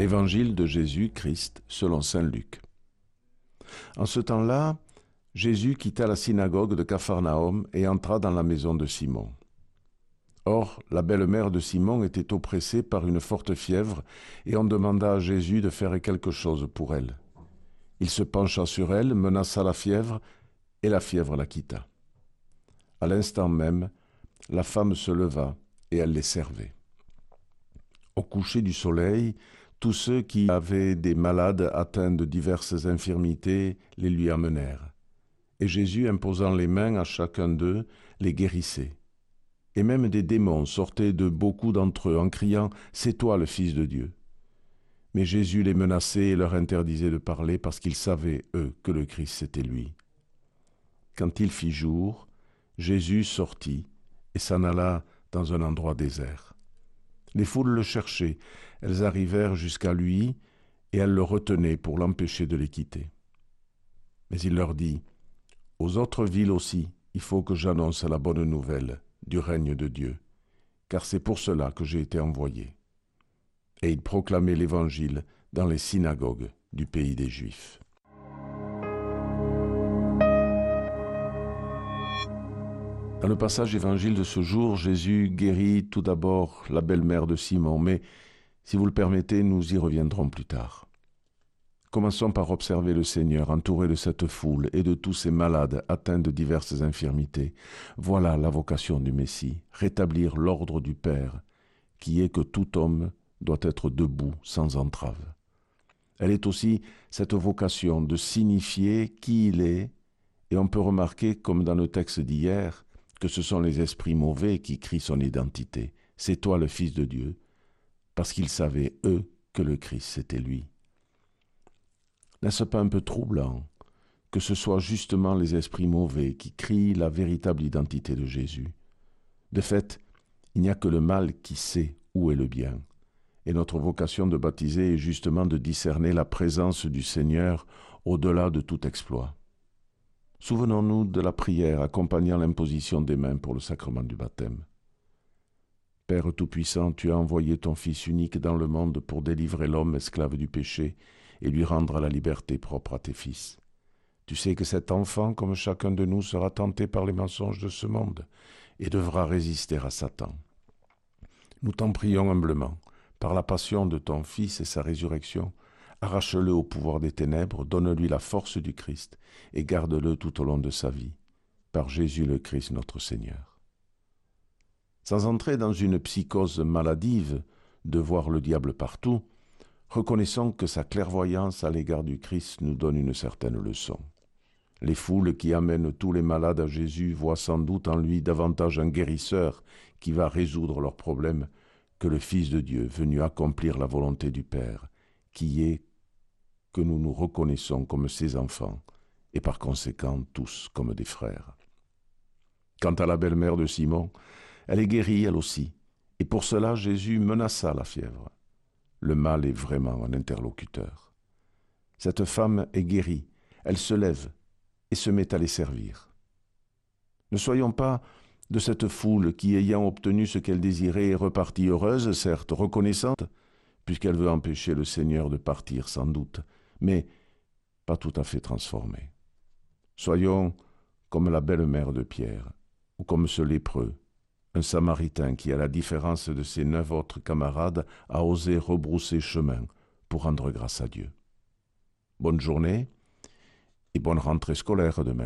Évangile de Jésus-Christ selon Saint Luc. En ce temps-là, Jésus quitta la synagogue de Capharnaüm et entra dans la maison de Simon. Or, la belle-mère de Simon était oppressée par une forte fièvre, et on demanda à Jésus de faire quelque chose pour elle. Il se pencha sur elle, menaça la fièvre, et la fièvre la quitta. À l'instant même, la femme se leva, et elle les servait. Au coucher du soleil, tous ceux qui avaient des malades atteints de diverses infirmités les lui amenèrent. Et Jésus, imposant les mains à chacun d'eux, les guérissait. Et même des démons sortaient de beaucoup d'entre eux en criant C'est toi le Fils de Dieu. Mais Jésus les menaçait et leur interdisait de parler parce qu'ils savaient, eux, que le Christ c'était lui. Quand il fit jour, Jésus sortit et s'en alla dans un endroit désert. Les foules le cherchaient, elles arrivèrent jusqu'à lui, et elles le retenaient pour l'empêcher de les quitter. Mais il leur dit, Aux autres villes aussi, il faut que j'annonce la bonne nouvelle du règne de Dieu, car c'est pour cela que j'ai été envoyé. Et il proclamait l'Évangile dans les synagogues du pays des Juifs. Dans le passage évangile de ce jour, Jésus guérit tout d'abord la belle-mère de Simon, mais si vous le permettez, nous y reviendrons plus tard. Commençons par observer le Seigneur entouré de cette foule et de tous ces malades atteints de diverses infirmités. Voilà la vocation du Messie, rétablir l'ordre du Père, qui est que tout homme doit être debout sans entrave. Elle est aussi cette vocation de signifier qui il est, et on peut remarquer, comme dans le texte d'hier, que ce sont les esprits mauvais qui crient son identité. C'est toi le Fils de Dieu, parce qu'ils savaient, eux, que le Christ c'était lui. N'est-ce pas un peu troublant que ce soit justement les esprits mauvais qui crient la véritable identité de Jésus? De fait, il n'y a que le mal qui sait où est le bien. Et notre vocation de baptiser est justement de discerner la présence du Seigneur au-delà de tout exploit. Souvenons-nous de la prière accompagnant l'imposition des mains pour le sacrement du baptême. Père Tout-Puissant, tu as envoyé ton Fils unique dans le monde pour délivrer l'homme esclave du péché et lui rendre la liberté propre à tes fils. Tu sais que cet enfant, comme chacun de nous, sera tenté par les mensonges de ce monde et devra résister à Satan. Nous t'en prions humblement, par la passion de ton Fils et sa résurrection, Arrache-le au pouvoir des ténèbres, donne-lui la force du Christ, et garde-le tout au long de sa vie, par Jésus le Christ notre Seigneur. Sans entrer dans une psychose maladive de voir le diable partout, reconnaissons que sa clairvoyance à l'égard du Christ nous donne une certaine leçon. Les foules qui amènent tous les malades à Jésus voient sans doute en lui davantage un guérisseur qui va résoudre leurs problèmes que le Fils de Dieu venu accomplir la volonté du Père, qui est que nous nous reconnaissons comme ses enfants, et par conséquent tous comme des frères. Quant à la belle-mère de Simon, elle est guérie elle aussi, et pour cela Jésus menaça la fièvre. Le mal est vraiment un interlocuteur. Cette femme est guérie, elle se lève et se met à les servir. Ne soyons pas de cette foule qui, ayant obtenu ce qu'elle désirait, est repartie heureuse, certes reconnaissante, puisqu'elle veut empêcher le Seigneur de partir sans doute, mais pas tout à fait transformé. Soyons comme la belle-mère de Pierre, ou comme ce lépreux, un samaritain qui, à la différence de ses neuf autres camarades, a osé rebrousser chemin pour rendre grâce à Dieu. Bonne journée et bonne rentrée scolaire demain.